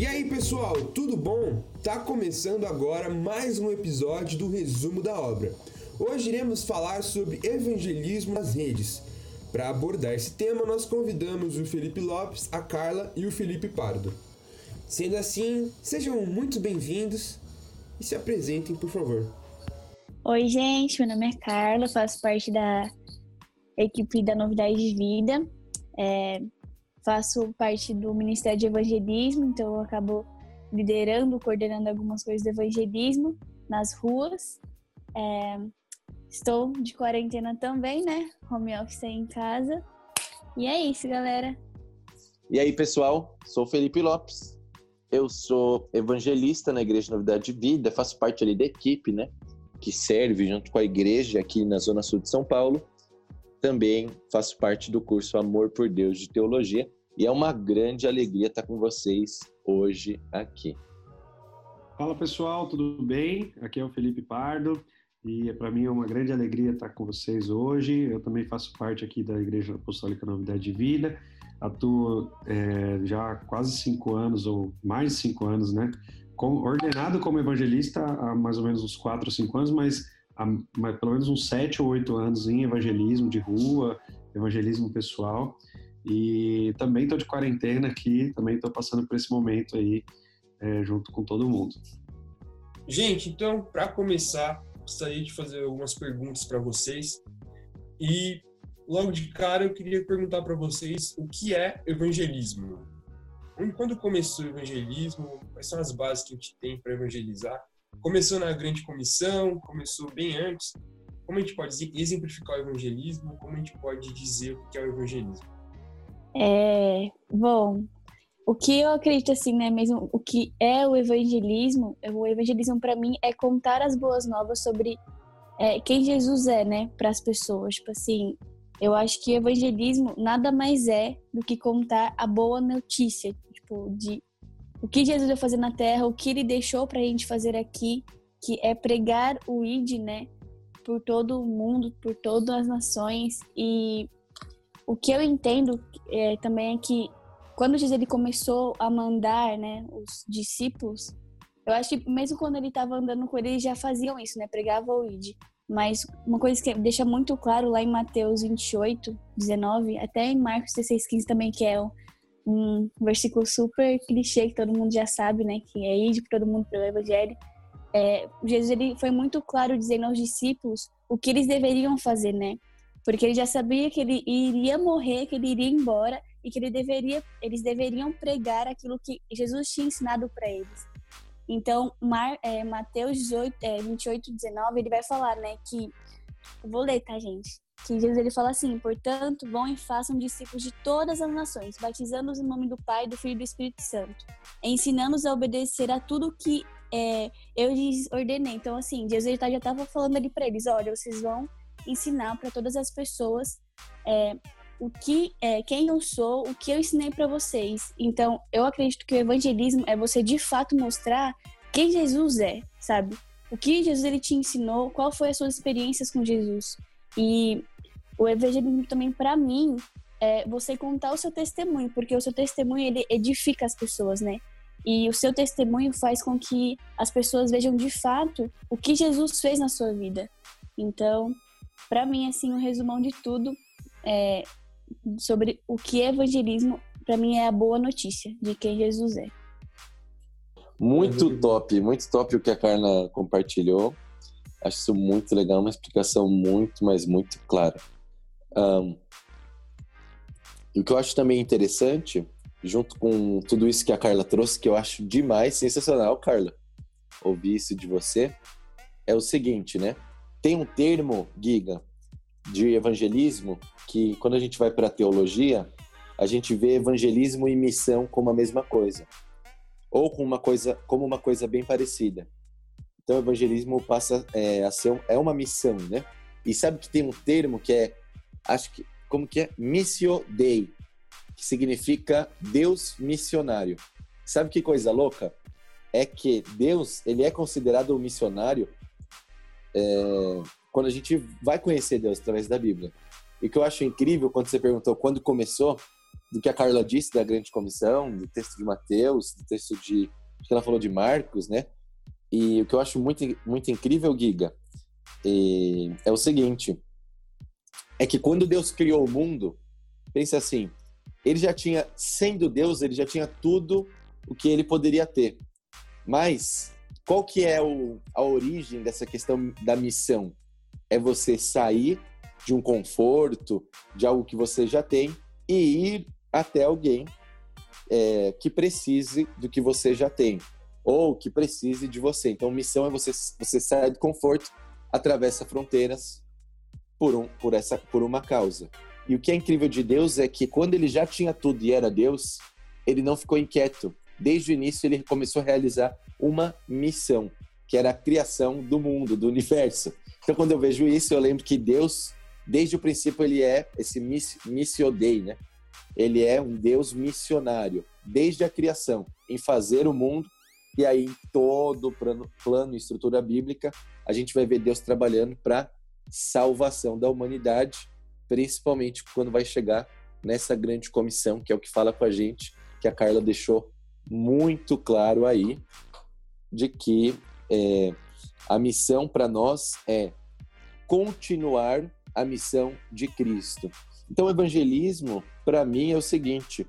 E aí pessoal, tudo bom? Tá começando agora mais um episódio do resumo da obra. Hoje iremos falar sobre evangelismo nas redes. Para abordar esse tema, nós convidamos o Felipe Lopes, a Carla e o Felipe Pardo. Sendo assim, sejam muito bem-vindos e se apresentem, por favor. Oi, gente, meu nome é Carla, faço parte da equipe da Novidade de Vida. É, faço parte do Ministério de Evangelismo, então eu acabo liderando, coordenando algumas coisas do evangelismo nas ruas. É, estou de quarentena também, né? Home office aí em casa. E é isso, galera. E aí, pessoal? Sou Felipe Lopes. Eu sou evangelista na Igreja Novidade de Vida, faço parte ali da equipe, né? Que serve junto com a igreja aqui na Zona Sul de São Paulo. Também faço parte do curso Amor por Deus de Teologia e é uma grande alegria estar com vocês hoje aqui. Fala pessoal, tudo bem? Aqui é o Felipe Pardo e para mim é uma grande alegria estar com vocês hoje. Eu também faço parte aqui da Igreja Apostólica Novidade de Vida, atuo é, já quase cinco anos ou mais de cinco anos, né? Ordenado como evangelista há mais ou menos uns quatro ou cinco anos, mas há pelo menos uns sete ou oito anos em evangelismo de rua, evangelismo pessoal. E também estou de quarentena aqui, também estou passando por esse momento aí é, junto com todo mundo. Gente, então, para começar, gostaria de fazer algumas perguntas para vocês. E logo de cara eu queria perguntar para vocês o que é evangelismo. Quando começou o evangelismo? Quais são as bases que a gente tem para evangelizar? Começou na grande comissão? Começou bem antes? Como a gente pode exemplificar o evangelismo? Como a gente pode dizer o que é o evangelismo? É, bom, o que eu acredito assim, né, mesmo o que é o evangelismo, o evangelismo para mim é contar as boas novas sobre é, quem Jesus é, né, para as pessoas. Tipo assim, eu acho que evangelismo nada mais é do que contar a boa notícia, tipo, de o que Jesus vai fazer na terra, o que ele deixou pra gente fazer aqui, que é pregar o ID, né, por todo o mundo, por todas as nações e o que eu entendo é, também é que quando Jesus ele começou a mandar, né, os discípulos, eu acho que mesmo quando ele estava andando com eles, já faziam isso, né, pregava o id. Mas uma coisa que deixa muito claro lá em Mateus 28, 19, até em Marcos 16, 15 também, que é um, um versículo super clichê que todo mundo já sabe, né, que é id todo mundo pelo evangelho. É, Jesus ele foi muito claro dizendo aos discípulos o que eles deveriam fazer, né? Porque ele já sabia que ele iria morrer, que ele iria embora e que ele deveria, eles deveriam pregar aquilo que Jesus tinha ensinado para eles. Então, Mar, é, Mateus 18, é, 28, 19, ele vai falar, né, que, vou ler, tá, gente? Que Jesus ele fala assim: portanto, vão e façam discípulos de todas as nações, batizando-os em nome do Pai, do Filho e do Espírito Santo, ensinando-os a obedecer a tudo que é, eu lhes ordenei. Então, assim, Jesus já estava falando ali para eles: olha, vocês vão ensinar para todas as pessoas é, o que é, quem eu sou, o que eu ensinei para vocês. Então, eu acredito que o evangelismo é você de fato mostrar quem Jesus é, sabe? O que Jesus ele te ensinou, qual foi as suas experiências com Jesus. E o evangelismo também para mim é você contar o seu testemunho, porque o seu testemunho ele edifica as pessoas, né? E o seu testemunho faz com que as pessoas vejam de fato o que Jesus fez na sua vida. Então, para mim, assim, o um resumão de tudo é, sobre o que é evangelismo, para mim é a boa notícia de quem Jesus é. Muito top, muito top o que a Carla compartilhou. Acho isso muito legal, uma explicação muito, mas muito clara. Um, e o que eu acho também interessante, junto com tudo isso que a Carla trouxe, que eu acho demais, sensacional, Carla, ouvir isso de você, é o seguinte, né? Tem um termo, Giga, de evangelismo que quando a gente vai para a teologia, a gente vê evangelismo e missão como a mesma coisa, ou com uma coisa como uma coisa bem parecida. Então, evangelismo passa é, a ser é uma missão, né? E sabe que tem um termo que é, acho que como que é missio dei, que significa Deus missionário. Sabe que coisa louca? É que Deus ele é considerado um missionário é, quando a gente vai conhecer Deus através da Bíblia. E o que eu acho incrível quando você perguntou quando começou, do que a Carla disse da grande comissão, do texto de Mateus, do texto de que ela falou de Marcos, né? E o que eu acho muito muito incrível, Giga, é o seguinte: é que quando Deus criou o mundo, pensa assim, ele já tinha, sendo Deus, ele já tinha tudo o que ele poderia ter. Mas qual que é o, a origem dessa questão da missão? É você sair de um conforto, de algo que você já tem e ir até alguém é, que precise do que você já tem ou que precise de você. Então, missão é você você sair do conforto, atravessa fronteiras por um por essa por uma causa. E o que é incrível de Deus é que quando ele já tinha tudo e era Deus, ele não ficou inquieto. Desde o início ele começou a realizar uma missão, que era a criação do mundo, do universo. Então quando eu vejo isso, eu lembro que Deus, desde o princípio ele é esse missio dei, né? Ele é um Deus missionário, desde a criação, em fazer o mundo e aí em todo o plano, plano e estrutura bíblica, a gente vai ver Deus trabalhando para salvação da humanidade principalmente quando vai chegar nessa grande comissão, que é o que fala com a gente, que a Carla deixou muito claro aí, de que é, a missão para nós é continuar a missão de Cristo. Então, evangelismo, para mim, é o seguinte: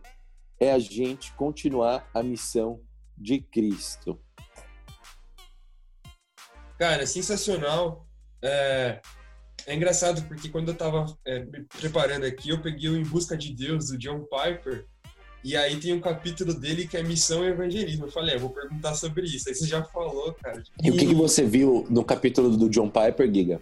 é a gente continuar a missão de Cristo. Cara, sensacional. É, é engraçado porque quando eu estava é, preparando aqui, eu peguei o Em Busca de Deus, do John Piper, e aí tem um capítulo dele que é Missão e Evangelismo. Eu falei, é, vou perguntar sobre isso. Aí você já falou, cara. E, e o que, que, você viu no capítulo do John Piper, Giga?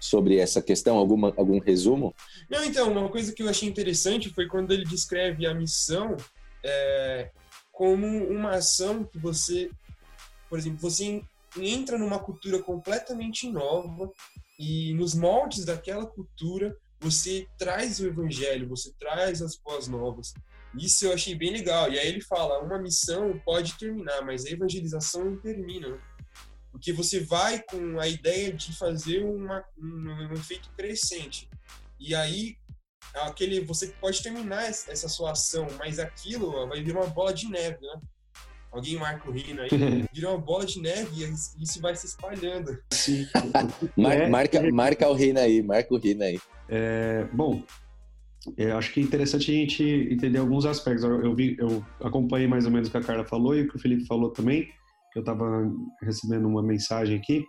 Sobre essa questão? Alguma, algum resumo? Não, então, uma coisa que eu achei interessante foi quando ele descreve a missão é, como uma ação que você, por exemplo, você entra numa cultura completamente nova, e nos moldes daquela cultura você traz o evangelho, você traz as boas novas. Isso eu achei bem legal. E aí ele fala, uma missão pode terminar, mas a evangelização não termina. Porque você vai com a ideia de fazer uma, um, um efeito crescente. E aí aquele você pode terminar essa sua ação, mas aquilo vai virar uma bola de neve, né? alguém marca o Rino aí, vira uma bola de neve e isso vai se espalhando. Sim. Mar, é, marca, marca o Rino aí, marca o Rino aí. É, bom, eu acho que é interessante a gente entender alguns aspectos. Eu, vi, eu acompanhei mais ou menos o que a Carla falou e o que o Felipe falou também, eu estava recebendo uma mensagem aqui,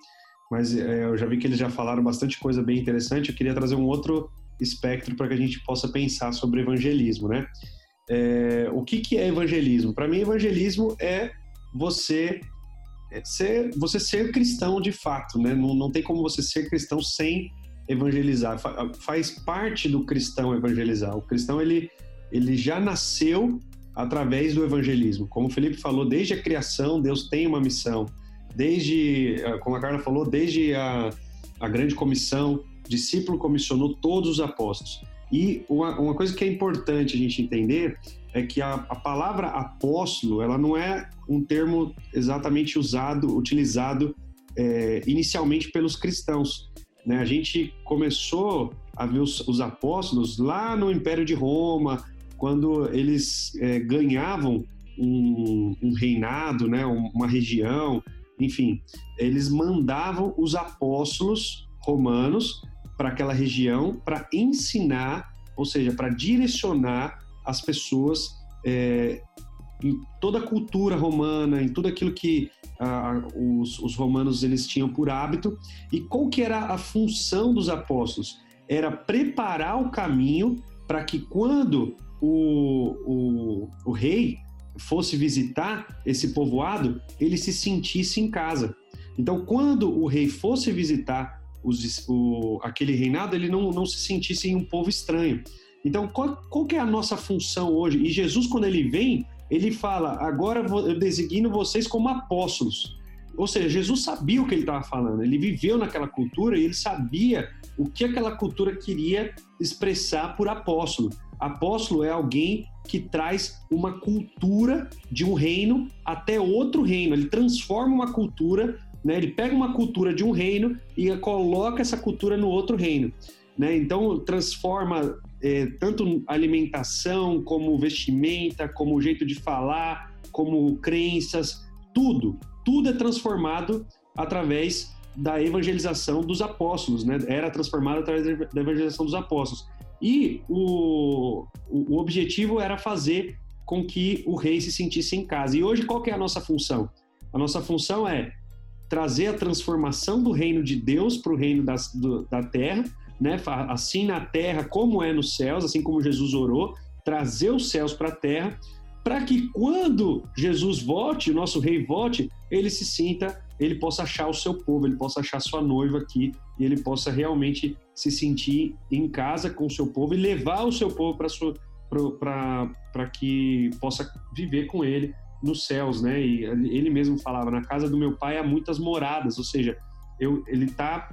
mas é, eu já vi que eles já falaram bastante coisa bem interessante. Eu queria trazer um outro espectro para que a gente possa pensar sobre evangelismo, né? É, o que, que é evangelismo? Para mim, evangelismo é você é ser, você ser cristão de fato, né? Não, não tem como você ser cristão sem evangelizar. Faz parte do cristão evangelizar. O cristão ele, ele já nasceu através do evangelismo. Como o Felipe falou, desde a criação Deus tem uma missão. Desde, como a Carla falou, desde a, a grande comissão, discípulo comissionou todos os apóstolos. E uma, uma coisa que é importante a gente entender é que a, a, palavra apóstolo ela não é um termo exatamente usado, utilizado é, inicialmente pelos cristãos. Né? A gente começou a ver os, os, apóstolos lá no Império de Roma, quando eles é, ganhavam um, um, reinado, né? uma região, enfim, eles mandavam os apóstolos romanos para aquela região para ensinar, ou seja, para direcionar as pessoas é, em toda a cultura romana, em tudo aquilo que ah, os, os, romanos eles tinham por hábito. E qual que era a função dos apóstolos? Era preparar o caminho para que quando o, o, o rei fosse visitar esse povoado, ele se sentisse em casa. Então, quando o rei fosse visitar os, o, aquele reinado, ele não, não se sentisse um povo estranho. Então, qual, qual que é a nossa função hoje? E Jesus, quando ele vem, ele fala: agora eu designo vocês como apóstolos. Ou seja, Jesus sabia o que ele estava falando, ele viveu naquela cultura e ele sabia o que aquela cultura queria expressar por apóstolo. Apóstolo é alguém que traz uma cultura de um reino até outro reino, ele transforma uma cultura né? Ele pega uma cultura de um reino e coloca essa cultura no outro reino. né? Então transforma é, tanto alimentação, como vestimenta, como jeito de falar, como crenças, tudo, tudo é transformado através da evangelização dos apóstolos, né? Era transformado através da evangelização dos apóstolos. E o, o objetivo era fazer com que o rei se sentisse em casa. E hoje qual que é a nossa função? A nossa função é trazer a transformação do reino de Deus para o reino das, do, da terra, né? assim na terra como é nos céus, assim como Jesus orou, trazer os céus para a terra, para que quando Jesus volte, o nosso rei volte, ele se sinta, ele possa achar o seu povo, ele possa achar sua noiva aqui, e ele possa realmente se sentir em casa com o seu povo e levar o seu povo para que possa viver com ele nos céus, né? E ele mesmo falava: na casa do meu pai há muitas moradas, ou seja, eu, ele está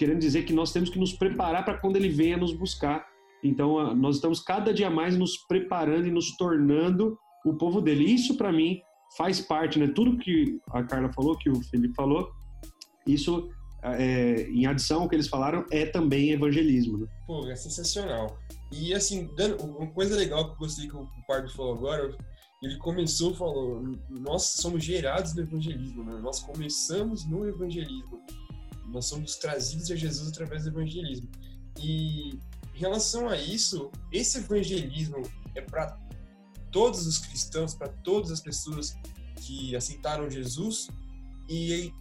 querendo dizer que nós temos que nos preparar para quando ele venha nos buscar. Então, nós estamos cada dia mais nos preparando e nos tornando o povo dele. Isso, para mim, faz parte, né? Tudo que a Carla falou, que o Felipe falou, isso, é, em adição ao que eles falaram, é também evangelismo. Né? Pô, é sensacional. E, assim, uma coisa legal que eu gostei que o Pardo falou agora, ele começou falou nós somos gerados no evangelismo né? nós começamos no evangelismo nós somos trazidos a Jesus através do evangelismo. E em relação a isso, esse evangelismo é para todos os cristãos, para todas as pessoas que aceitaram Jesus, e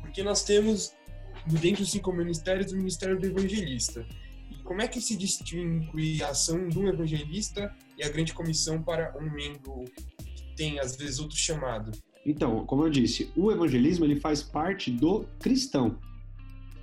porque nós temos dentro dos cinco ministérios o ministério do evangelista. E como é que se distingue a ação de um evangelista e a grande comissão para um membro que tem às vezes outro chamado? Então, como eu disse, o evangelismo ele faz parte do cristão.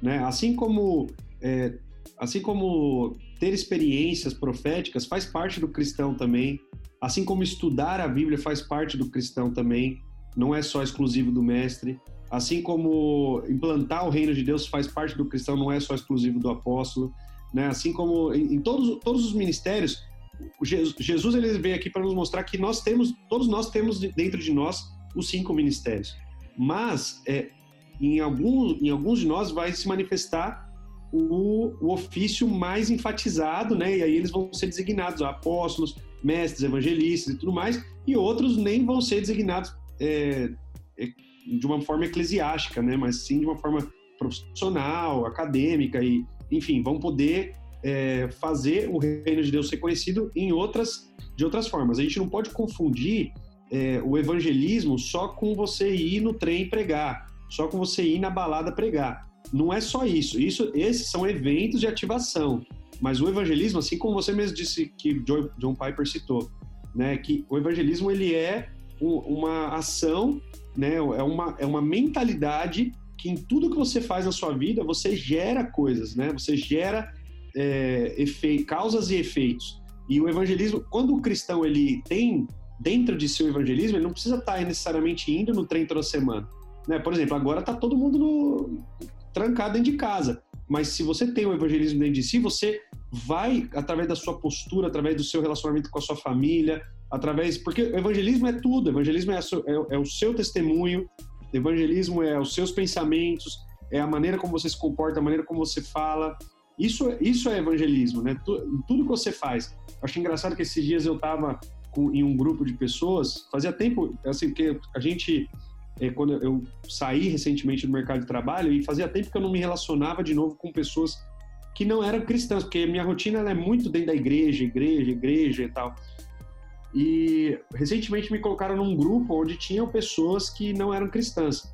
Né? Assim como é, assim como ter experiências proféticas faz parte do cristão também, assim como estudar a Bíblia faz parte do cristão também, não é só exclusivo do mestre. Assim como implantar o reino de Deus faz parte do cristão, não é só exclusivo do apóstolo. Né? Assim como em, em todos, todos os ministérios, Jesus ele veio aqui para nos mostrar que nós temos, todos nós temos dentro de nós os cinco ministérios. Mas é, em alguns, em alguns de nós vai se manifestar o, o, ofício mais enfatizado, né? E aí eles vão ser designados ó, apóstolos, mestres, evangelistas e tudo mais, e outros nem vão ser designados é, é, de uma forma eclesiástica, né? Mas sim de uma forma profissional, acadêmica e, enfim, vão poder é, fazer o reino de Deus ser conhecido em outras de outras formas. A gente não pode confundir é, o evangelismo só com você ir no trem pregar só com você ir na balada pregar. Não é só isso. Isso, esses são eventos de ativação. Mas o evangelismo, assim como você mesmo disse que John Piper citou, né, que o evangelismo ele é uma ação, né, é uma, é uma mentalidade que em tudo que você faz na sua vida você gera coisas, né? Você gera é, causas e efeitos. E o evangelismo, quando o cristão ele tem dentro de seu evangelismo, ele não precisa estar necessariamente indo no trem toda semana. Né? Por exemplo, agora está todo mundo no... trancado dentro de casa. Mas se você tem o evangelismo dentro de si, você vai, através da sua postura, através do seu relacionamento com a sua família, através. Porque o evangelismo é tudo. Evangelismo é, é, é o seu testemunho, evangelismo é os seus pensamentos, é a maneira como você se comporta, a maneira como você fala. Isso, isso é evangelismo, né? Tudo que você faz. Acho engraçado que esses dias eu estava em um grupo de pessoas, fazia tempo, assim, que a gente é, quando eu saí recentemente do mercado de trabalho e fazia tempo que eu não me relacionava de novo com pessoas que não eram cristãs, porque minha rotina é muito dentro da igreja, igreja, igreja e tal. E recentemente me colocaram num grupo onde tinham pessoas que não eram cristãs.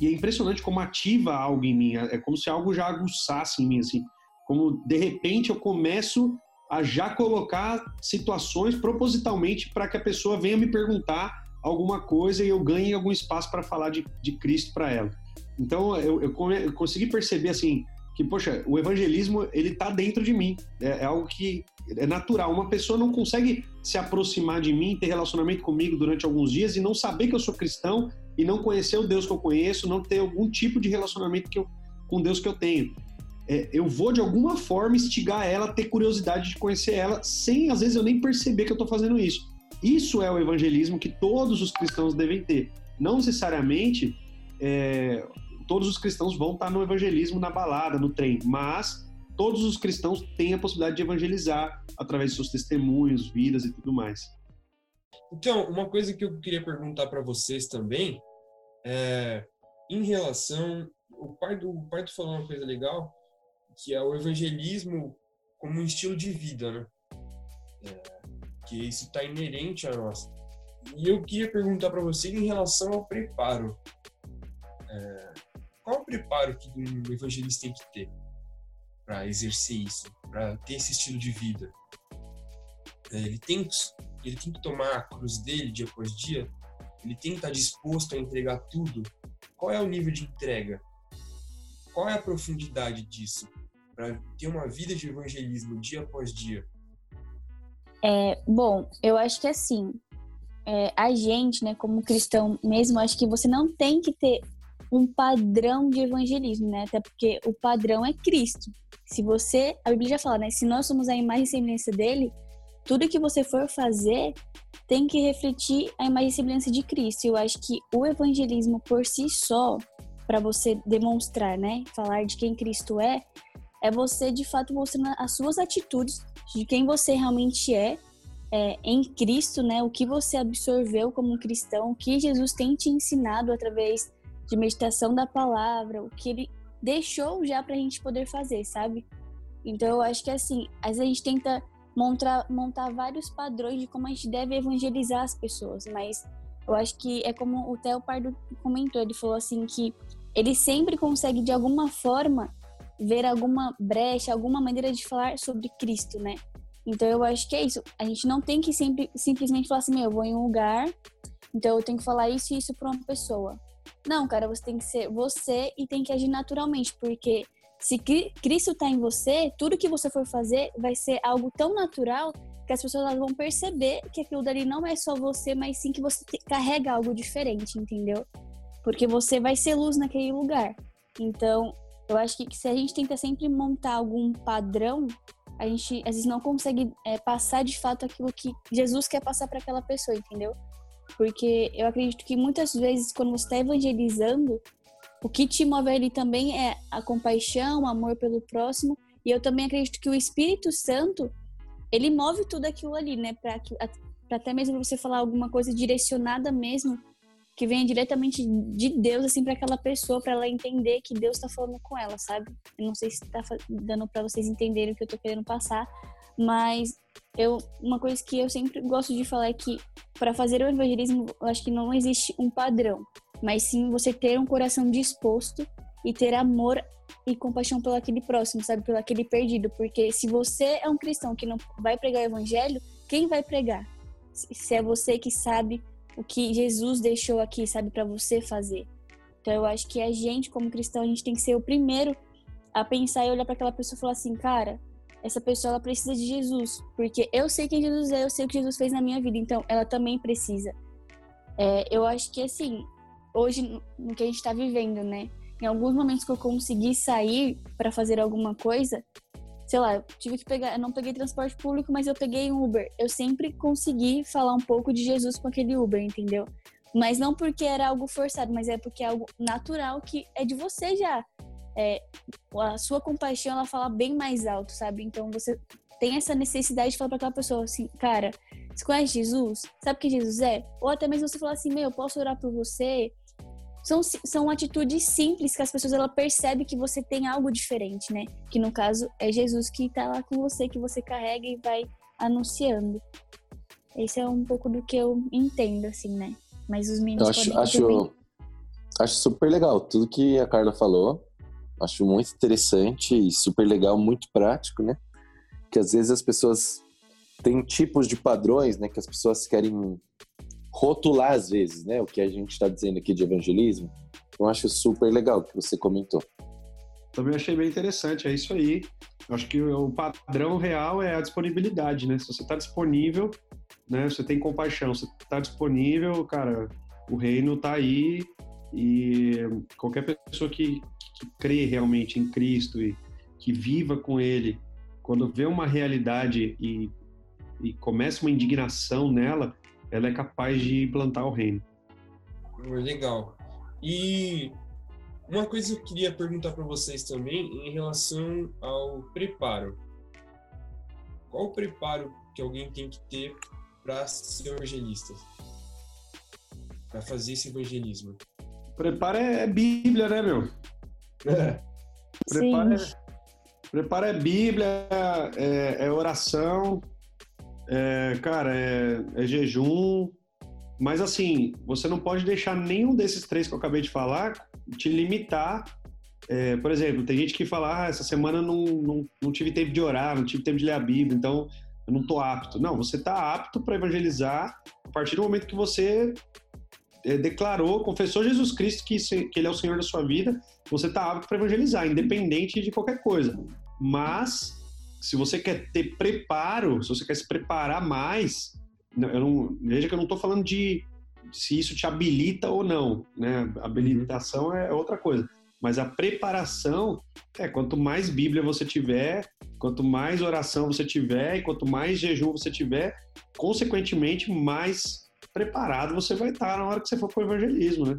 E é impressionante como ativa algo em mim, é como se algo já aguçasse em mim, assim. Como de repente eu começo a já colocar situações propositalmente para que a pessoa venha me perguntar alguma coisa e eu ganhe algum espaço para falar de, de Cristo para ela. Então eu, eu, eu, consegui perceber assim que poxa, o evangelismo ele está dentro de mim. É, é, algo que é natural. Uma pessoa não consegue se aproximar de mim, ter relacionamento comigo durante alguns dias e não saber que eu sou cristão e não conhecer o Deus que eu conheço, não ter algum tipo de relacionamento que eu, com Deus que eu tenho. É, eu vou de alguma forma instigar ela a ter curiosidade de conhecer ela, sem às vezes eu nem perceber que eu estou fazendo isso. Isso é o evangelismo que todos os cristãos devem ter. Não necessariamente é, todos os cristãos vão estar no evangelismo na balada, no trem, mas todos os cristãos têm a possibilidade de evangelizar através de seus testemunhos, vidas e tudo mais. Então, uma coisa que eu queria perguntar para vocês também é em relação o Pardo, o Pardo falou uma coisa legal, que é o evangelismo como um estilo de vida, né? É, que isso está inerente a nós. E eu queria perguntar para você em relação ao preparo. É, qual o preparo que um evangelista tem que ter para exercer isso, para ter esse estilo de vida? É, ele tem, ele tem que tomar a cruz dele dia após dia? Ele tem que estar disposto a entregar tudo? Qual é o nível de entrega? Qual é a profundidade disso? Para ter uma vida de evangelismo dia após dia? É, bom, eu acho que assim, é, a gente, né, como cristão mesmo, acho que você não tem que ter um padrão de evangelismo, né? Até porque o padrão é Cristo. Se você, a Bíblia já fala, né? Se nós somos a imagem e semelhança dele, tudo que você for fazer tem que refletir a imagem e semelhança de Cristo. Eu acho que o evangelismo por si só, para você demonstrar, né, falar de quem Cristo é, é você de fato mostrando as suas atitudes de quem você realmente é, é, em Cristo, né? O que você absorveu como cristão, o que Jesus tem te ensinado através de meditação da palavra, o que ele deixou já para a gente poder fazer, sabe? Então eu acho que assim, às vezes a gente tenta montar, montar vários padrões de como a gente deve evangelizar as pessoas, mas eu acho que é como o Theo Pardo comentou, ele falou assim que ele sempre consegue de alguma forma ver alguma brecha, alguma maneira de falar sobre Cristo, né? Então eu acho que é isso. A gente não tem que sempre, simplesmente falar assim, meu, eu vou em um lugar, então eu tenho que falar isso e isso para uma pessoa. Não, cara, você tem que ser você e tem que agir naturalmente, porque se Cristo está em você, tudo que você for fazer vai ser algo tão natural que as pessoas vão perceber que aquilo dali não é só você, mas sim que você carrega algo diferente, entendeu? Porque você vai ser luz naquele lugar. Então, eu acho que se a gente tenta sempre montar algum padrão, a gente às vezes não consegue é, passar de fato aquilo que Jesus quer passar para aquela pessoa, entendeu? Porque eu acredito que muitas vezes, quando você está evangelizando, o que te move ali também é a compaixão, o amor pelo próximo. E eu também acredito que o Espírito Santo, ele move tudo aquilo ali, né? Para até mesmo você falar alguma coisa direcionada mesmo que venha diretamente de Deus, assim, para aquela pessoa, para ela entender que Deus está falando com ela, sabe? Eu não sei se está dando para vocês entenderem o que eu tô querendo passar, mas eu, uma coisa que eu sempre gosto de falar é que para fazer o evangelismo, eu acho que não existe um padrão, mas sim você ter um coração disposto e ter amor e compaixão pelo aquele próximo, sabe? Pelo aquele perdido. Porque se você é um cristão que não vai pregar o evangelho, quem vai pregar? Se é você que sabe o que Jesus deixou aqui, sabe, para você fazer. Então eu acho que a gente, como cristão, a gente tem que ser o primeiro a pensar e olhar para aquela pessoa e falar assim, cara, essa pessoa ela precisa de Jesus, porque eu sei quem Jesus é, eu sei o que Jesus fez na minha vida, então ela também precisa. É, eu acho que assim, hoje no que a gente está vivendo, né? Em alguns momentos que eu consegui sair para fazer alguma coisa, sei lá, eu tive que pegar, eu não peguei transporte público, mas eu peguei um Uber. Eu sempre consegui falar um pouco de Jesus com aquele Uber, entendeu? Mas não porque era algo forçado, mas é porque é algo natural que é de você já. É, a sua compaixão, ela fala bem mais alto, sabe? Então você tem essa necessidade de falar para aquela pessoa assim, cara, você conhece Jesus? Sabe quem Jesus é? Ou até mesmo você falar assim, meu, eu posso orar por você? São, são atitudes simples que as pessoas ela percebem que você tem algo diferente, né? Que no caso é Jesus que está lá com você, que você carrega e vai anunciando. Esse é um pouco do que eu entendo, assim, né? Mas os meninos acho, acho, acho super legal tudo que a Carla falou. Acho muito interessante e super legal, muito prático, né? Que às vezes as pessoas têm tipos de padrões, né? Que as pessoas querem rotular às vezes, né? O que a gente está dizendo aqui de evangelismo. Eu acho super legal o que você comentou. Também achei bem interessante, é isso aí. Eu acho que o padrão real é a disponibilidade, né? Se você está disponível, né? Você tem compaixão, você está disponível, cara, o reino está aí e qualquer pessoa que, que crê realmente em Cristo e que viva com Ele, quando vê uma realidade e, e começa uma indignação nela, ela é capaz de implantar o reino. Legal. E uma coisa que eu queria perguntar para vocês também em relação ao preparo. Qual o preparo que alguém tem que ter para ser evangelista? Para fazer esse evangelismo? Preparo é Bíblia, né, meu? É. Preparo, é, preparo é Bíblia, é, é oração, é, cara, é, é jejum. Mas assim, você não pode deixar nenhum desses três que eu acabei de falar te limitar. É, por exemplo, tem gente que fala, ah, essa semana não, não, não tive tempo de orar, não tive tempo de ler a Bíblia, então eu não estou apto. Não, você está apto para evangelizar a partir do momento que você é, declarou, confessou Jesus Cristo que, que Ele é o Senhor da sua vida, você está apto para evangelizar, independente de qualquer coisa. Mas, se você quer ter preparo, se você quer se preparar mais, eu não, veja que eu não estou falando de se isso te habilita ou não, né? Habilitação é outra coisa. Mas a preparação é quanto mais Bíblia você tiver, quanto mais oração você tiver e quanto mais jejum você tiver, consequentemente mais preparado você vai estar na hora que você for para o evangelismo, né?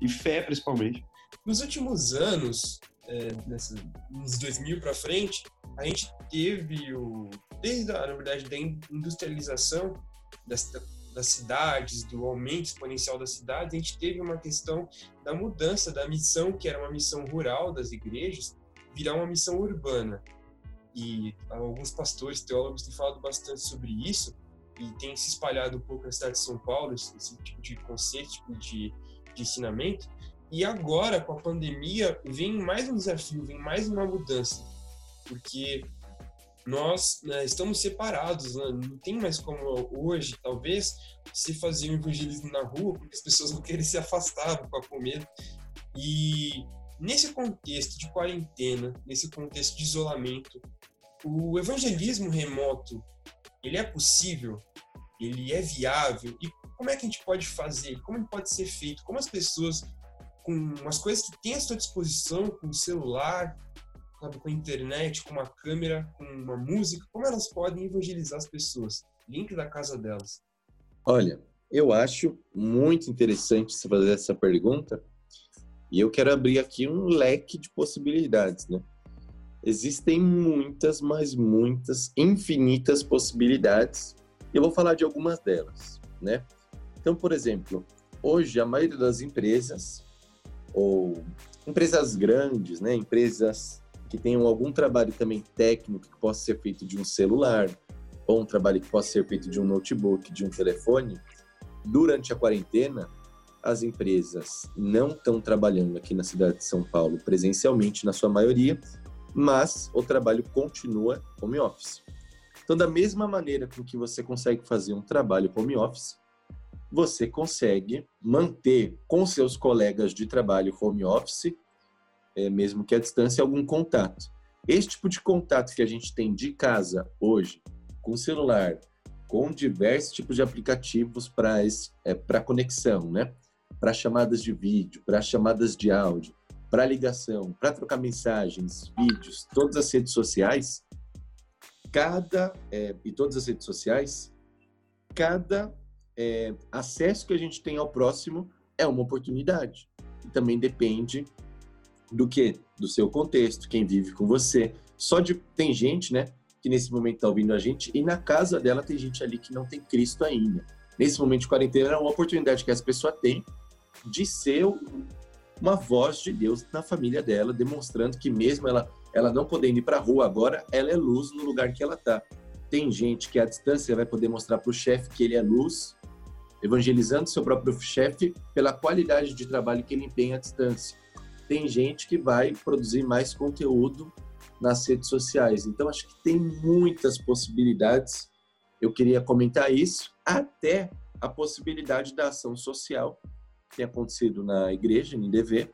E fé, principalmente. Nos últimos anos, é, nessa, uns 2000 para frente, a gente teve o desde a, na verdade da industrialização das, das cidades, do aumento exponencial das cidades, a gente teve uma questão da mudança da missão, que era uma missão rural das igrejas, virar uma missão urbana. E alguns pastores, teólogos têm falado bastante sobre isso, e tem se espalhado um pouco na cidade de São Paulo, esse, esse tipo de conceito, tipo de, de ensinamento. E agora, com a pandemia, vem mais um desafio, vem mais uma mudança, porque nós né, estamos separados, né? não tem mais como hoje, talvez, se fazer um evangelismo na rua, porque as pessoas vão querer se afastar, vão ficar com medo. E nesse contexto de quarentena, nesse contexto de isolamento, o evangelismo remoto, ele é possível? Ele é viável? E como é que a gente pode fazer? Como pode ser feito? Como as pessoas, com as coisas que têm à sua disposição, com o celular, sabe, com a internet, com uma câmera, com uma música, como elas podem evangelizar as pessoas dentro da casa delas? Olha, eu acho muito interessante você fazer essa pergunta e eu quero abrir aqui um leque de possibilidades, né? Existem muitas, mas muitas, infinitas possibilidades. Eu vou falar de algumas delas, né? Então, por exemplo, hoje a maioria das empresas ou empresas grandes, né, empresas que tenham algum trabalho também técnico que possa ser feito de um celular, ou um trabalho que possa ser feito de um notebook, de um telefone, durante a quarentena, as empresas não estão trabalhando aqui na cidade de São Paulo presencialmente, na sua maioria, mas o trabalho continua home office. Então, da mesma maneira com que você consegue fazer um trabalho home office, você consegue manter com seus colegas de trabalho home office é, mesmo que à distância, algum contato. Esse tipo de contato que a gente tem de casa hoje, com celular, com diversos tipos de aplicativos para é, conexão, né? Para chamadas de vídeo, para chamadas de áudio, para ligação, para trocar mensagens, vídeos, todas as redes sociais, cada é, e todas as redes sociais, cada é, acesso que a gente tem ao próximo é uma oportunidade. E também depende do que? Do seu contexto, quem vive com você. Só de. Tem gente, né? Que nesse momento está ouvindo a gente e na casa dela tem gente ali que não tem Cristo ainda. Nesse momento de quarentena é uma oportunidade que essa pessoa tem de ser uma voz de Deus na família dela, demonstrando que mesmo ela, ela não podendo ir para a rua agora, ela é luz no lugar que ela está. Tem gente que à distância vai poder mostrar para o chefe que ele é luz, evangelizando seu próprio chefe pela qualidade de trabalho que ele empenha à distância tem gente que vai produzir mais conteúdo nas redes sociais. Então, acho que tem muitas possibilidades. Eu queria comentar isso, até a possibilidade da ação social que tem acontecido na igreja, no IDV,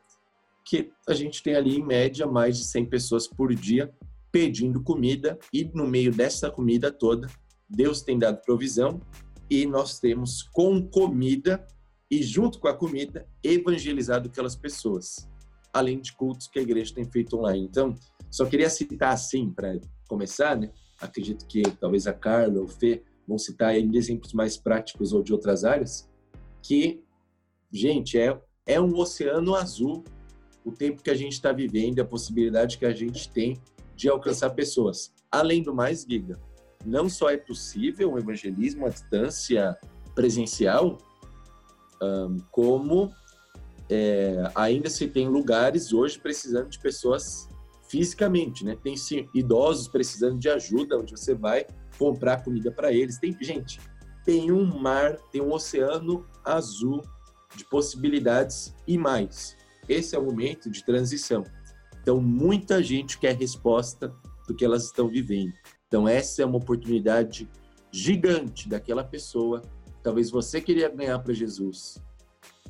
que a gente tem ali, em média, mais de 100 pessoas por dia pedindo comida e no meio dessa comida toda, Deus tem dado provisão e nós temos com comida e junto com a comida evangelizado aquelas pessoas além de cultos que a igreja tem feito online. Então, só queria citar assim, para começar, né? Acredito que talvez a Carla ou o Fê vão citar aí exemplos mais práticos ou de outras áreas, que, gente, é é um oceano azul o tempo que a gente está vivendo, a possibilidade que a gente tem de alcançar pessoas. Além do mais, Giga, não só é possível o evangelismo à distância presencial, como é, ainda se tem lugares hoje precisando de pessoas fisicamente, né? Tem idosos precisando de ajuda, onde você vai comprar comida para eles. Tem gente, tem um mar, tem um oceano azul de possibilidades e mais. Esse é o momento de transição. Então, muita gente quer resposta do que elas estão vivendo. Então, essa é uma oportunidade gigante daquela pessoa. Talvez você queria ganhar para Jesus.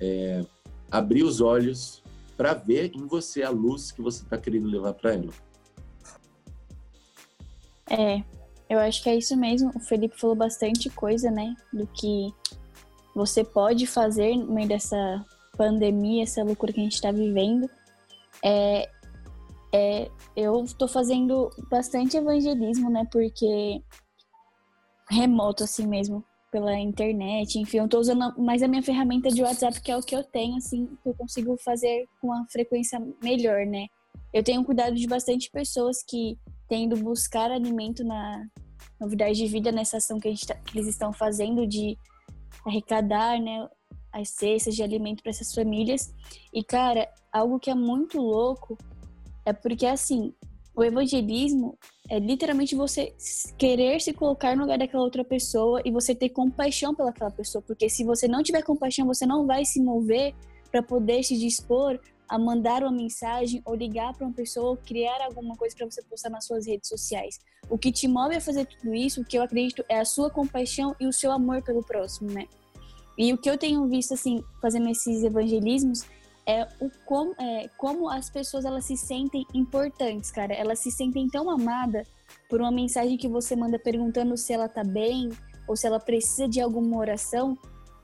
É, abrir os olhos para ver em você a luz que você está querendo levar para ela. É, eu acho que é isso mesmo. O Felipe falou bastante coisa, né? Do que você pode fazer no meio dessa pandemia, essa loucura que a gente está vivendo. É, é, eu estou fazendo bastante evangelismo, né? Porque remoto assim mesmo pela internet, enfim, eu tô usando mais a minha ferramenta de WhatsApp, que é o que eu tenho, assim, que eu consigo fazer com uma frequência melhor, né? Eu tenho cuidado de bastante pessoas que têm ido buscar alimento na novidade de vida nessa ação que, tá, que eles estão fazendo de arrecadar, né, as cestas de alimento para essas famílias. E cara, algo que é muito louco é porque assim, o evangelismo é literalmente você querer se colocar no lugar daquela outra pessoa e você ter compaixão pelaquela pessoa, porque se você não tiver compaixão, você não vai se mover para poder se dispor a mandar uma mensagem ou ligar para uma pessoa ou criar alguma coisa para você postar nas suas redes sociais. O que te move a fazer tudo isso, o que eu acredito, é a sua compaixão e o seu amor pelo próximo, né? E o que eu tenho visto assim, fazendo esses evangelismos, é o como, é, como as pessoas elas se sentem importantes, cara. Elas se sentem tão amadas por uma mensagem que você manda perguntando se ela tá bem ou se ela precisa de alguma oração.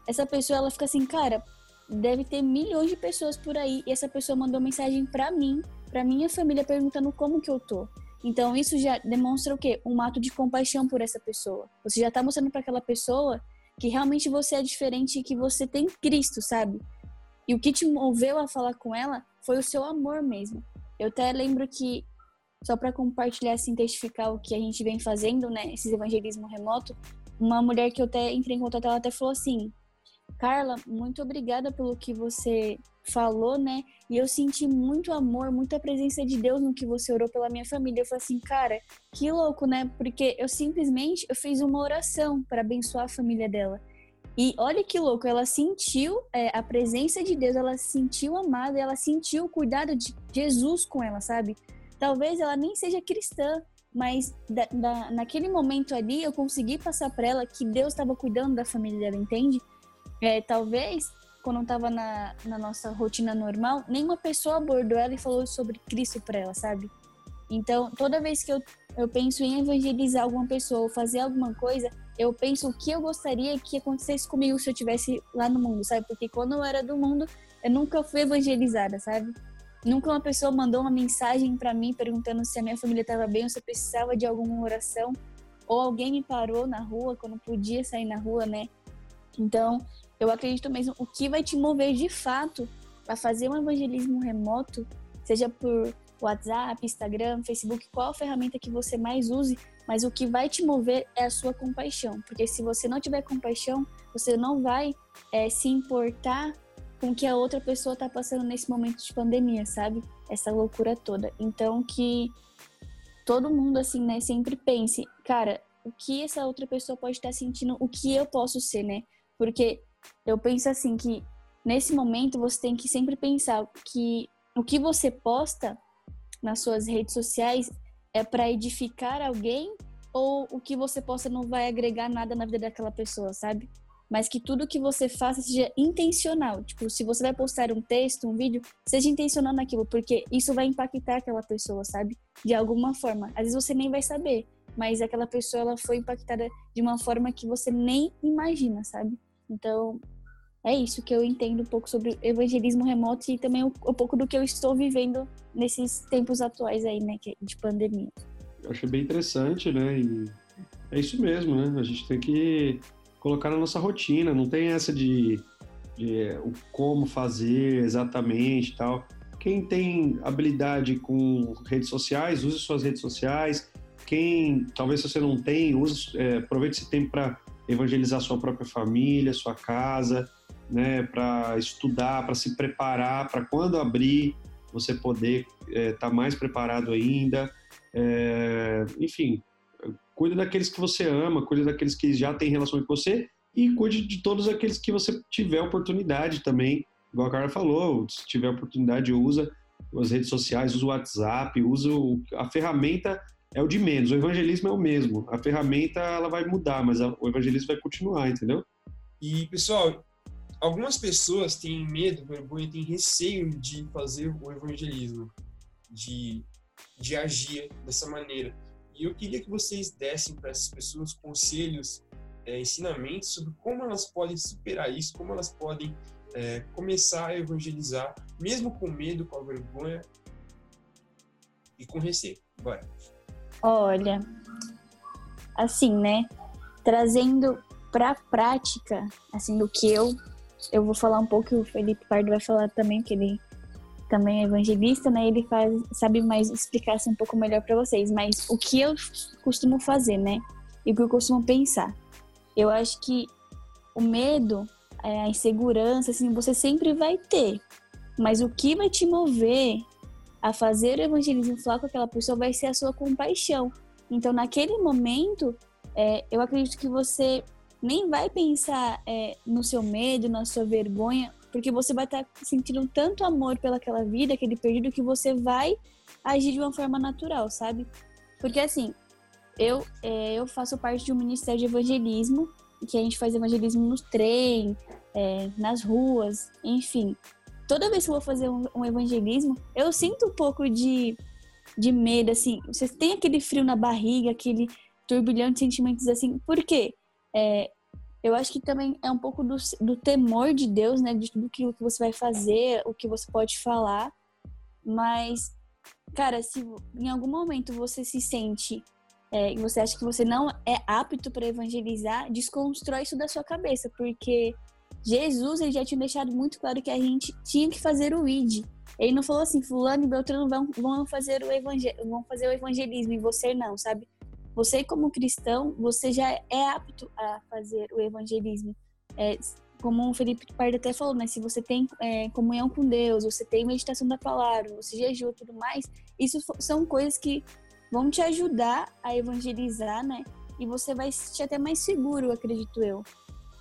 Essa pessoa ela fica assim, cara, deve ter milhões de pessoas por aí e essa pessoa mandou mensagem para mim, para minha família perguntando como que eu tô. Então isso já demonstra o quê? Um ato de compaixão por essa pessoa. Você já tá mostrando para aquela pessoa que realmente você é diferente e que você tem Cristo, sabe? E o que te moveu a falar com ela foi o seu amor mesmo. Eu até lembro que, só para compartilhar, assim, testificar o que a gente vem fazendo, né, esses evangelismo remoto, uma mulher que eu até entrei em contato, ela até falou assim: Carla, muito obrigada pelo que você falou, né? E eu senti muito amor, muita presença de Deus no que você orou pela minha família. Eu falei assim, cara, que louco, né? Porque eu simplesmente eu fiz uma oração para abençoar a família dela. E olha que louco, ela sentiu é, a presença de Deus, ela se sentiu amada, ela sentiu o cuidado de Jesus com ela, sabe? Talvez ela nem seja cristã, mas da, da, naquele momento ali eu consegui passar para ela que Deus estava cuidando da família dela, entende? É, talvez quando estava na, na nossa rotina normal, nenhuma pessoa abordou ela e falou sobre Cristo para ela, sabe? Então, toda vez que eu, eu penso em evangelizar alguma pessoa ou fazer alguma coisa, eu penso o que eu gostaria que acontecesse comigo se eu tivesse lá no mundo, sabe? Porque quando eu era do mundo, eu nunca fui evangelizada, sabe? Nunca uma pessoa mandou uma mensagem para mim perguntando se a minha família estava bem ou se eu precisava de alguma oração, ou alguém me parou na rua quando podia sair na rua, né? Então, eu acredito mesmo o que vai te mover de fato a fazer um evangelismo remoto, seja por WhatsApp, Instagram, Facebook, qual a ferramenta que você mais use, mas o que vai te mover é a sua compaixão. Porque se você não tiver compaixão, você não vai é, se importar com o que a outra pessoa está passando nesse momento de pandemia, sabe? Essa loucura toda. Então, que todo mundo, assim, né, sempre pense, cara, o que essa outra pessoa pode estar sentindo, o que eu posso ser, né? Porque eu penso assim que nesse momento você tem que sempre pensar que o que você posta nas suas redes sociais é para edificar alguém ou o que você possa não vai agregar nada na vida daquela pessoa, sabe? Mas que tudo que você faça seja intencional. Tipo, se você vai postar um texto, um vídeo, seja intencional naquilo, porque isso vai impactar aquela pessoa, sabe? De alguma forma. Às vezes você nem vai saber, mas aquela pessoa ela foi impactada de uma forma que você nem imagina, sabe? Então, é isso que eu entendo um pouco sobre evangelismo remoto e também um, um pouco do que eu estou vivendo nesses tempos atuais aí, né, é de pandemia. Eu achei bem interessante, né? E é isso mesmo, né? A gente tem que colocar na nossa rotina, não tem essa de de o como fazer exatamente tal. Quem tem habilidade com redes sociais, use suas redes sociais. Quem, talvez você não tem, use, é, aproveite esse tempo para evangelizar sua própria família, sua casa, né, para estudar, para se preparar, para quando abrir você poder estar é, tá mais preparado ainda. É, enfim, cuide daqueles que você ama, cuide daqueles que já têm relação com você e cuide de todos aqueles que você tiver oportunidade também. Igual a Carla falou, se tiver oportunidade, usa as redes sociais, usa o WhatsApp, usa o, a ferramenta é o de menos. O evangelismo é o mesmo. A ferramenta ela vai mudar, mas a, o evangelismo vai continuar, entendeu? E pessoal, algumas pessoas têm medo, vergonha, têm receio de fazer o evangelismo, de, de agir dessa maneira. E eu queria que vocês dessem para essas pessoas conselhos, é, ensinamentos sobre como elas podem superar isso, como elas podem é, começar a evangelizar, mesmo com medo, com a vergonha e com receio. Bora. Olha, assim, né? Trazendo para a prática, assim, do que eu eu vou falar um pouco, o Felipe Pardo vai falar também, que ele também é evangelista, né? Ele faz, sabe mais explicar assim, um pouco melhor para vocês. Mas o que eu costumo fazer, né? E o que eu costumo pensar. Eu acho que o medo, é, a insegurança, assim, você sempre vai ter. Mas o que vai te mover a fazer o evangelismo falar com aquela pessoa vai ser a sua compaixão. Então, naquele momento, é, eu acredito que você nem vai pensar é, no seu medo, na sua vergonha, porque você vai estar tá sentindo tanto amor pelaquela vida, aquele perdido, que você vai agir de uma forma natural, sabe? Porque assim, eu, é, eu faço parte de um ministério de evangelismo, que a gente faz evangelismo no trem, é, nas ruas, enfim. Toda vez que eu vou fazer um, um, evangelismo, eu sinto um pouco de, de medo, assim. Você tem aquele frio na barriga, aquele turbilhão de sentimentos, assim. Por quê? É, eu acho que também é um pouco do, do temor de Deus, né? De tudo aquilo que você vai fazer, o que você pode falar. Mas, cara, se em algum momento você se sente é, e você acha que você não é apto para evangelizar, desconstrói isso da sua cabeça, porque Jesus ele já tinha deixado muito claro que a gente tinha que fazer o id. Ele não falou assim, fulano e Beltrano vão, vão fazer o evangel vão fazer o evangelismo e você não, sabe? Você, como cristão, você já é apto a fazer o evangelismo. É, como o Felipe Pardo até falou, né? Se você tem é, comunhão com Deus, você tem meditação da palavra, você jejua tudo mais, isso são coisas que vão te ajudar a evangelizar, né? E você vai se sentir até mais seguro, acredito eu.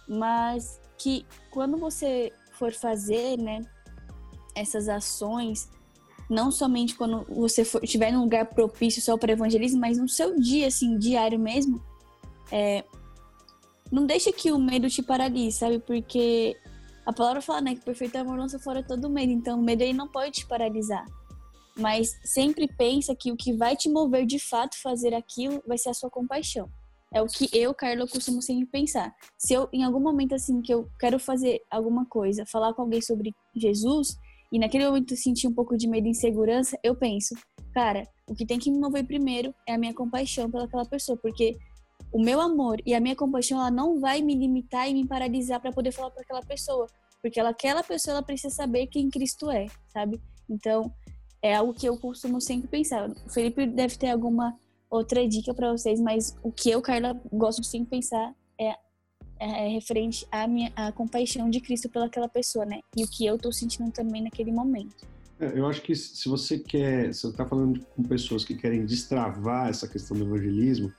Mas que quando você for fazer, né, essas ações, não somente quando você for, estiver num lugar propício só para evangelismo, mas no seu dia, assim, diário mesmo, é, não deixa que o medo te paralise, sabe? Porque a palavra fala, né, que perfeito amor lança fora todo medo, então o medo aí não pode te paralisar. Mas sempre pensa que o que vai te mover de fato fazer aquilo vai ser a sua compaixão. É o que eu, Carla, costumo sempre pensar. Se eu, em algum momento, assim, que eu quero fazer alguma coisa, falar com alguém sobre Jesus, e naquele momento eu senti um pouco de medo e insegurança, eu penso, cara, o que tem que me mover primeiro é a minha compaixão pelaquela pessoa, porque o meu amor e a minha compaixão ela não vai me limitar e me paralisar para poder falar para aquela pessoa, porque ela, aquela pessoa ela precisa saber quem Cristo é, sabe? Então, é algo que eu costumo sempre pensar. O Felipe deve ter alguma outra dica para vocês, mas o que eu, Carla, gosto de sempre pensar é é, é, referente à minha à compaixão de Cristo pelaquela pessoa, né? E o que eu tô sentindo também naquele momento. É, eu acho que se você quer, se você está falando com pessoas que querem destravar essa questão do evangelismo,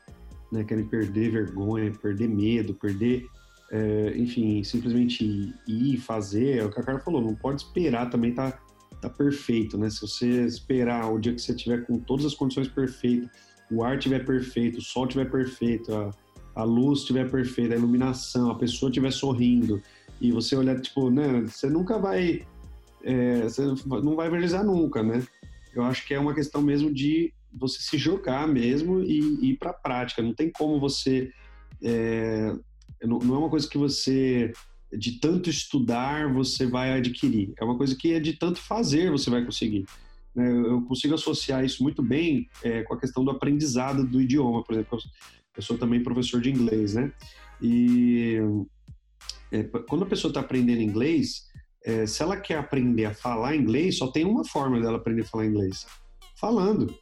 né, querem perder vergonha, perder medo, perder, é, enfim, simplesmente ir fazer, é o que a Carla falou, não pode esperar também tá, tá perfeito, né? Se você esperar o dia que você tiver com todas as condições perfeitas, o ar tiver perfeito, o sol tiver perfeito, a, a luz estiver perfeita, a iluminação, a pessoa estiver sorrindo, e você olhar, tipo, né, você nunca vai, é, você não vai evangelizar nunca, né? Eu acho que é uma questão mesmo de você se jogar mesmo e, e ir para a prática. Não tem como você, é, não, não é uma coisa que você de tanto estudar você vai adquirir. É uma coisa que é de tanto fazer você vai conseguir. Né? Eu consigo associar isso muito bem é, com a questão do aprendizado do idioma, por exemplo. Eu sou também professor de inglês, né? E é, quando a pessoa está aprendendo inglês, é, se ela quer aprender a falar inglês, só tem uma forma dela aprender a falar inglês: falando.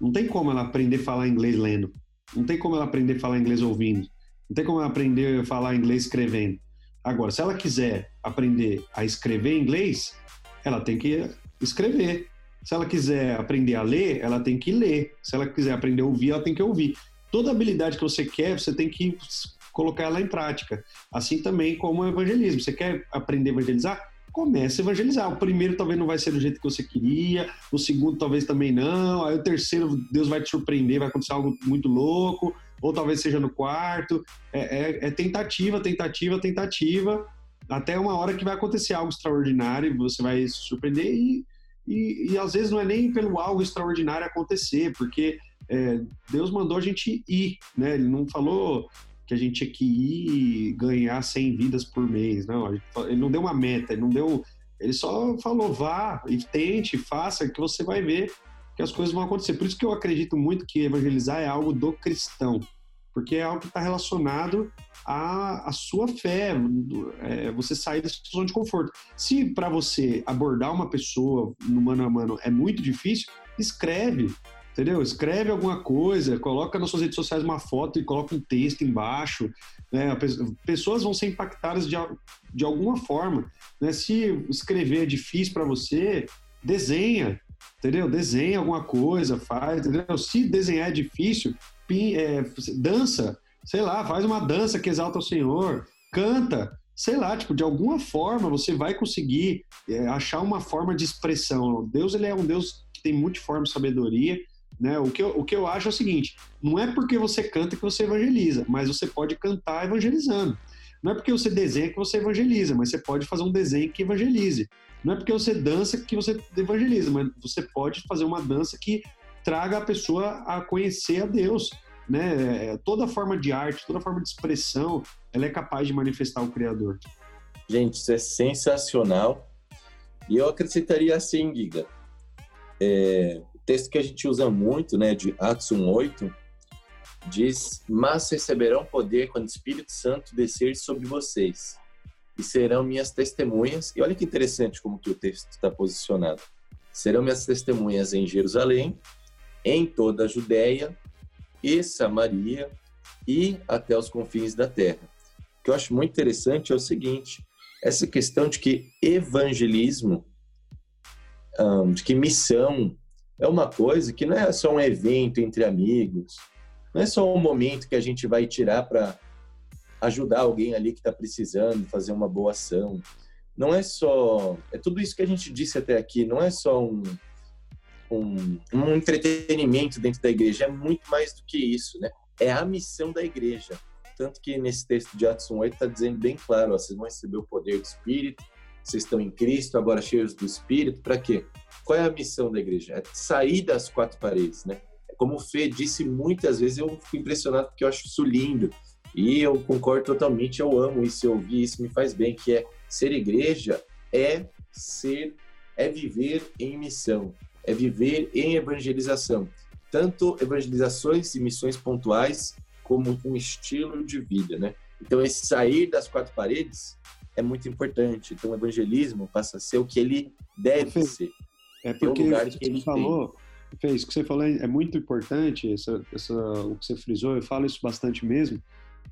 Não tem como ela aprender a falar inglês lendo. Não tem como ela aprender a falar inglês ouvindo. Não tem como ela aprender a falar inglês escrevendo. Agora, se ela quiser aprender a escrever inglês, ela tem que escrever. Se ela quiser aprender a ler, ela tem que ler. Se ela quiser aprender a ouvir, ela tem que ouvir. Toda habilidade que você quer, você tem que colocar ela em prática. Assim também como o evangelismo. Você quer aprender a evangelizar? Comece a evangelizar. O primeiro talvez não vai ser do jeito que você queria, o segundo talvez também não, aí o terceiro Deus vai te surpreender, vai acontecer algo muito louco, ou talvez seja no quarto. É, é, é tentativa, tentativa, tentativa, até uma hora que vai acontecer algo extraordinário, você vai se surpreender e, e, e às vezes não é nem pelo algo extraordinário acontecer, porque é, Deus mandou a gente ir, né? Ele não falou que a gente tinha que ir ganhar 100 vidas por mês, não. Ele não deu uma meta, ele não deu. Ele só falou, vá e tente, faça, que você vai ver que as coisas vão acontecer. Por isso que eu acredito muito que evangelizar é algo do cristão porque é algo que está relacionado à, à, sua fé, é, você sair da situação de conforto. Se para você abordar uma pessoa no mano a mano é muito difícil, escreve, entendeu? Escreve alguma coisa, coloca nas suas redes sociais uma foto e coloca um texto embaixo. Né? Pessoas vão ser impactadas de, de alguma forma. Né? Se escrever é difícil para você, desenha, entendeu? Desenha alguma coisa, faz, entendeu? Se desenhar é difícil, é, dança, sei lá, faz uma dança que exalta o Senhor, canta, sei lá, tipo, de alguma forma você vai conseguir é, achar uma forma de expressão. Deus, ele é um Deus que tem multiforme sabedoria, né? O que, eu, o que eu acho é o seguinte, não é porque você canta que você evangeliza, mas você pode cantar evangelizando. Não é porque você desenha que você evangeliza, mas você pode fazer um desenho que evangelize. Não é porque você dança que você evangeliza, mas você pode fazer uma dança que traga a pessoa a conhecer a Deus. Né? É, toda forma de arte, toda forma de expressão, ela é capaz de manifestar o Criador. Gente, isso é sensacional. E eu acrescentaria assim, Giga. É, texto que a gente usa muito, né, de Atos 1:8, diz: "Mas receberão poder quando o Espírito Santo descer sobre vocês, e serão minhas testemunhas". E olha que interessante como que o texto está posicionado. Serão minhas testemunhas em Jerusalém, em toda a Judéia e Samaria e até os confins da terra. O que eu acho muito interessante é o seguinte: essa questão de que evangelismo, de que missão é uma coisa que não é só um evento entre amigos, não é só um momento que a gente vai tirar para ajudar alguém ali que está precisando fazer uma boa ação. Não é só. É tudo isso que a gente disse até aqui, não é só um, um, um entretenimento dentro da igreja, é muito mais do que isso, né? É a missão da igreja. Tanto que nesse texto de Atos 1,8 está dizendo bem claro: ó, vocês vão receber o poder do Espírito, vocês estão em Cristo, agora cheios do Espírito, para quê? Qual é a missão da igreja? É sair das quatro paredes, né? É como o Fê disse muitas vezes, eu fico impressionado porque eu acho isso lindo. E eu concordo totalmente, eu amo isso, eu ouvi isso, me faz bem, que é ser igreja é ser, é viver em missão é viver em evangelização, tanto evangelizações e missões pontuais como um estilo de vida, né? Então esse sair das quatro paredes é muito importante. Então o evangelismo passa a ser o que ele deve ser. É porque o lugar que ele falou, fez isso que você falou é muito importante, essa, essa, o que você frisou, eu falo isso bastante mesmo,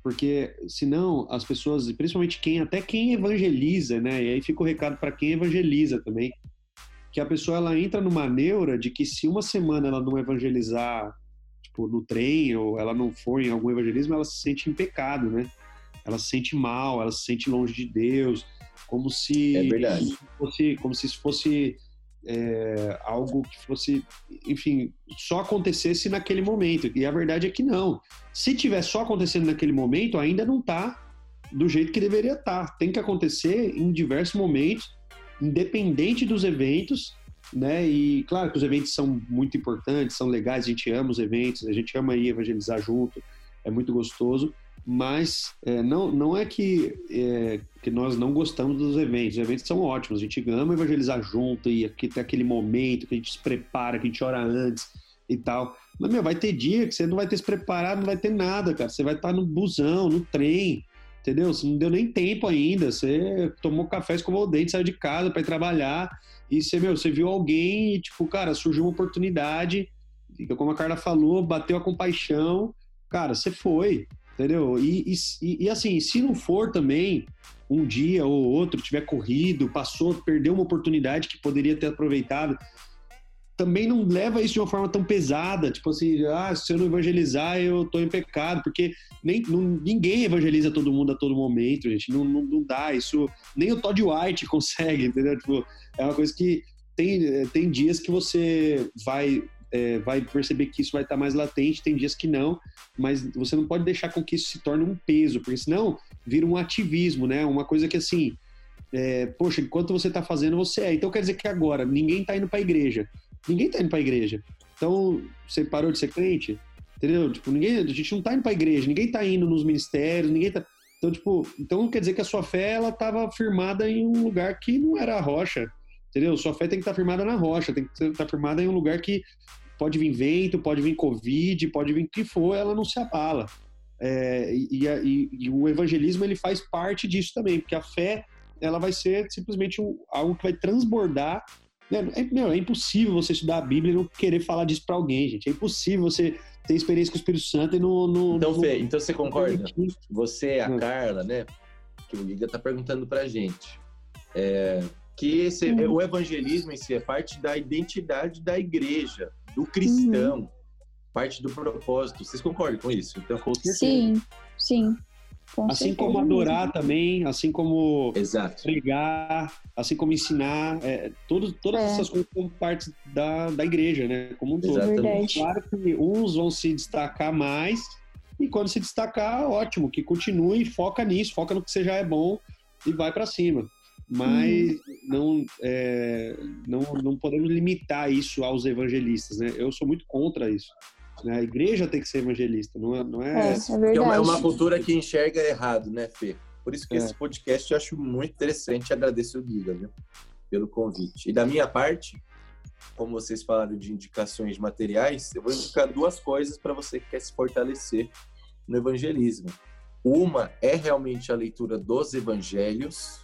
porque senão as pessoas, principalmente quem, até quem evangeliza, né? E aí fica o recado para quem evangeliza também, que a pessoa ela entra numa neura de que se uma semana ela não evangelizar tipo, no trem ou ela não for em algum evangelismo, ela se sente em pecado, né? Ela se sente mal, ela se sente longe de Deus, como se é fosse, como se isso fosse é, algo que fosse, enfim, só acontecesse naquele momento. E a verdade é que não. Se tiver só acontecendo naquele momento, ainda não está do jeito que deveria estar. Tá. Tem que acontecer em diversos momentos independente dos eventos, né? E claro que os eventos são muito importantes, são legais, a gente ama os eventos, a gente ama ir evangelizar junto, é muito gostoso, mas é, não, não é que, é, que nós não gostamos dos eventos, os eventos são ótimos, a gente ama evangelizar junto e aqui tem aquele momento que a gente se prepara, que a gente ora antes e tal. Mas, meu, vai ter dia que você não vai ter se preparado, não vai ter nada, cara. Você vai estar no busão, no trem, entendeu? Você não deu nem tempo ainda, você tomou café, escovou o dente, saiu de casa para ir trabalhar, e você, meu, você viu alguém e, tipo, cara, surgiu uma oportunidade, como a Carla falou, bateu a compaixão, cara, você foi, entendeu? E, e, e assim, se não for também, um dia ou outro tiver corrido, passou, perdeu uma oportunidade que poderia ter aproveitado, também não leva isso de uma forma tão pesada, tipo assim, ah, se eu não evangelizar, eu tô em pecado, porque nem, não, ninguém evangeliza todo mundo a todo momento, gente, não, não, não, dá, isso, nem o Todd White consegue, entendeu? Tipo, é uma coisa que tem, tem dias que você vai, é, vai perceber que isso vai estar mais latente, tem dias que não, mas você não pode deixar com que isso se torne um peso, porque senão vira um ativismo, né? Uma coisa que assim, é, poxa, enquanto você está fazendo, você é. Então quer dizer que agora ninguém está indo para a igreja. Ninguém tá indo pra igreja. Então, você parou de ser crente? Entendeu? Tipo, ninguém, a gente não tá indo pra igreja, ninguém tá indo nos ministérios, ninguém tá. Então, tipo, então quer dizer que a sua fé ela estava firmada em um lugar que não era a rocha, entendeu? Sua fé tem que estar tá firmada na rocha, tem que estar tá firmada em um lugar que pode vir vento, pode vir covid, pode vir o que for, ela não se abala. É, e, e, e, o evangelismo ele faz parte disso também, porque a fé ela vai ser simplesmente um, algo que vai transbordar é, meu, é impossível você estudar a Bíblia e não querer falar disso para alguém, gente. É impossível você ter experiência com o Espírito Santo e não. não então, não, Fê, então você concorda? Você, a. Carla, né? Que o Liga tá perguntando pra gente. É, que esse, o evangelismo em si é parte da identidade da igreja, do cristão, uhum. parte do propósito. Vocês concordam com isso? Então, com sim, sim. Com assim certeza. como adorar também, assim como Exato. pregar, assim como ensinar, é, todas é. essas coisas são parte da, da igreja, né? Como um todo. Claro que uns vão se destacar mais, e quando se destacar, ótimo, que continue, foca nisso, foca no que você já é bom e vai para cima. Mas hum. não, é, não, não podemos limitar isso aos evangelistas, né? Eu sou muito contra isso. Né? A igreja tem que ser evangelista, não é? Não é... É, é, é, uma, é uma cultura que enxerga errado, né, Fê? Por isso que é. esse podcast eu acho muito interessante e agradeço o Guida, viu? Pelo convite. E da minha parte, como vocês falaram de indicações materiais, eu vou indicar duas coisas para você que quer se fortalecer no evangelismo. Uma é realmente a leitura dos evangelhos,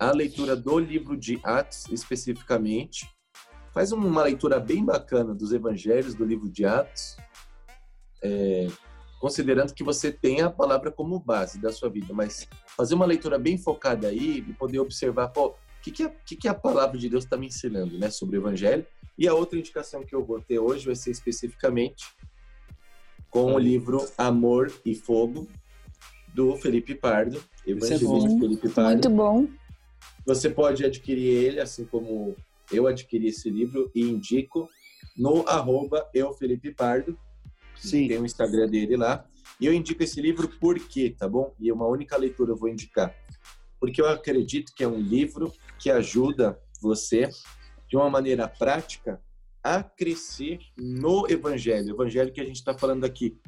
a leitura do livro de Atos especificamente, faz uma leitura bem bacana dos evangelhos, do livro de Atos, é, considerando que você tem a palavra como base da sua vida, mas fazer uma leitura bem focada aí e poder observar, pô, o que, que, a, que, que a palavra de Deus está me ensinando né, sobre o evangelho. E a outra indicação que eu vou ter hoje vai ser especificamente com o livro Amor e Fogo, do Felipe Pardo, evangelista é Felipe Pardo. Muito bom. Você pode adquirir ele, assim como eu adquiri esse livro e indico no arroba eu Felipe Pardo. Sim. Tem o Instagram dele lá. E eu indico esse livro por quê, tá bom? E uma única leitura eu vou indicar. Porque eu acredito que é um livro que ajuda você, de uma maneira prática, a crescer no evangelho. O evangelho que a gente está falando aqui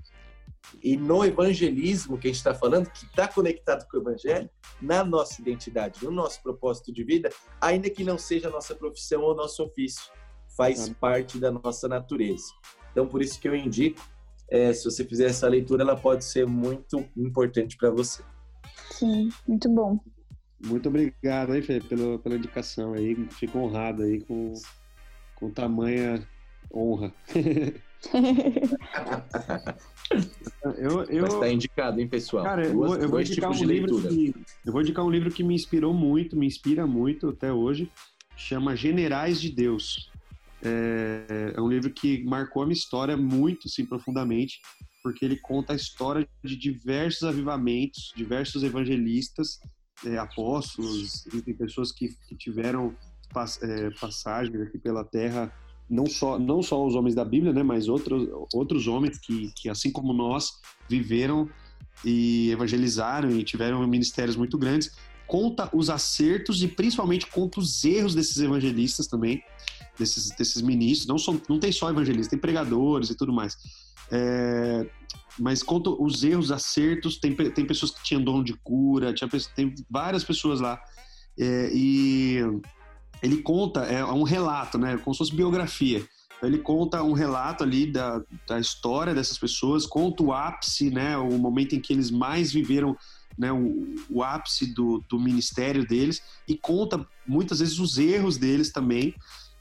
e no evangelismo que a gente está falando, que está conectado com o evangelho, na nossa identidade, no nosso propósito de vida, ainda que não seja a nossa profissão ou nosso ofício, faz parte da nossa natureza. Então, por isso que eu indico, é, se você fizer essa leitura, ela pode ser muito importante para você. Sim, muito bom. Muito obrigado aí, Fê, pela, pela indicação aí. Fico honrado aí com, com tamanha honra. eu, eu... Mas tá indicado, hein, pessoal? Cara, eu, vou, eu vou indicar um livro que, eu vou indicar um livro que me inspirou muito, me inspira muito até hoje, chama Generais de Deus. É, é um livro que marcou a minha história muito, sim, profundamente, porque ele conta a história de diversos avivamentos, diversos evangelistas, é, apóstolos, e pessoas que, que tiveram pass, é, passagens aqui pela terra não só, não só os homens da Bíblia, né, mas outros, outros homens que, que, assim como nós, viveram e evangelizaram e tiveram ministérios muito grandes. Conta os acertos e principalmente conta os erros desses evangelistas também, desses, desses ministros. Não, são, não tem só evangelistas, tem pregadores e tudo mais. É, mas conta os erros, acertos. Tem, tem pessoas que tinham dom de cura, tinha, tem várias pessoas lá. É, e ele conta, é um relato, né? Como se fosse biografia. Ele conta um relato ali da, da história dessas pessoas, conta o ápice, né? O momento em que eles mais viveram né, o, o ápice do, do ministério deles e conta muitas vezes os erros deles também,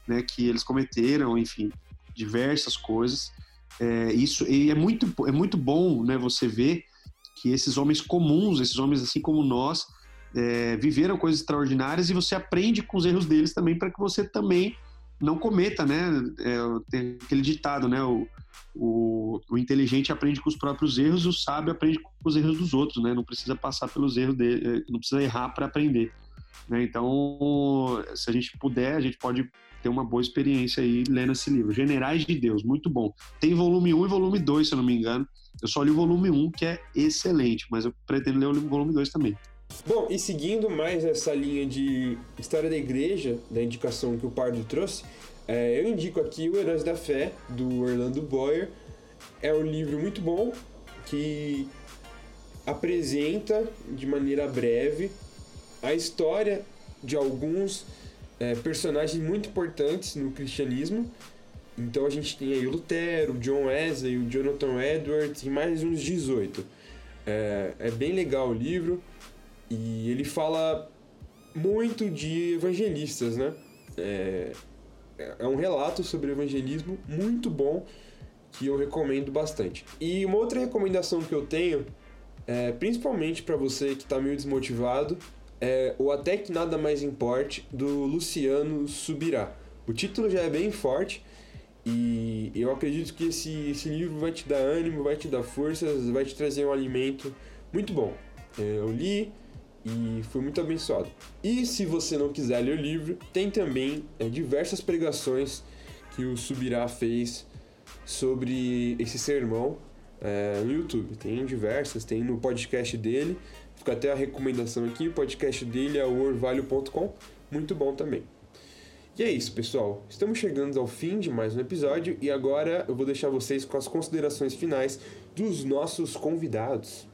né, que eles cometeram, enfim, diversas coisas. É, isso e é muito é muito bom, né, você ver que esses homens comuns, esses homens assim como nós, é, viveram coisas extraordinárias e você aprende com os erros deles também para que você também não cometa, né? É, tem aquele ditado, né? O, o, o, inteligente aprende com os próprios erros, o sábio aprende com os erros dos outros, né? Não precisa passar pelos erros dele, é, não precisa errar para aprender. Né? Então, se a gente puder, a gente pode ter uma boa experiência aí lendo esse livro. Generais de Deus, muito bom. Tem volume 1 e volume 2, se eu não me engano. Eu só li o volume 1, que é excelente, mas eu pretendo ler o volume 2 também. Bom, e seguindo mais essa linha de história da igreja, da indicação que o Pardo trouxe, é, eu indico aqui o Heróis da Fé, do Orlando Boyer. É um livro muito bom que apresenta de maneira breve a história de alguns é, personagens muito importantes no cristianismo. Então a gente tem aí o Lutero, o John Wesley, o Jonathan Edwards e mais uns 18. É, é bem legal o livro e ele fala muito de evangelistas, né? É, é um relato sobre evangelismo muito bom que eu recomendo bastante. E uma outra recomendação que eu tenho, é, principalmente para você que está meio desmotivado, é o Até Que Nada Mais Importe, do Luciano Subirá. O título já é bem forte e eu acredito que esse, esse livro vai te dar ânimo, vai te dar forças, vai te trazer um alimento muito bom. É, eu li, e fui muito abençoado. E se você não quiser ler o livro, tem também é, diversas pregações que o Subirá fez sobre esse sermão é, no YouTube. Tem diversas, tem no podcast dele. Fica até a recomendação aqui, o podcast dele é o orvalho.com, muito bom também. E é isso, pessoal. Estamos chegando ao fim de mais um episódio e agora eu vou deixar vocês com as considerações finais dos nossos convidados.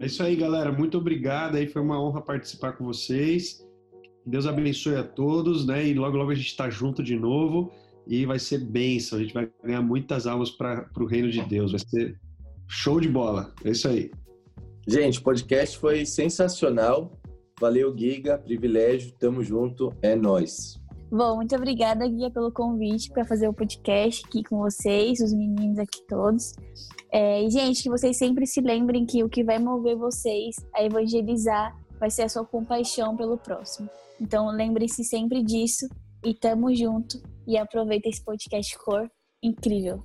É isso aí, galera. Muito obrigado. Aí foi uma honra participar com vocês. Deus abençoe a todos, né? E logo, logo a gente está junto de novo e vai ser bênção. A gente vai ganhar muitas almas para o reino de Deus. Vai ser show de bola. É isso aí. Gente, o podcast foi sensacional. Valeu, Giga. Privilégio. Tamo junto. É nós. Bom, muito obrigada, Guia, pelo convite para fazer o podcast aqui com vocês, os meninos aqui todos. É, e, gente, que vocês sempre se lembrem que o que vai mover vocês a evangelizar vai ser a sua compaixão pelo próximo. Então, lembre-se sempre disso e tamo junto. E aproveita esse podcast cor incrível.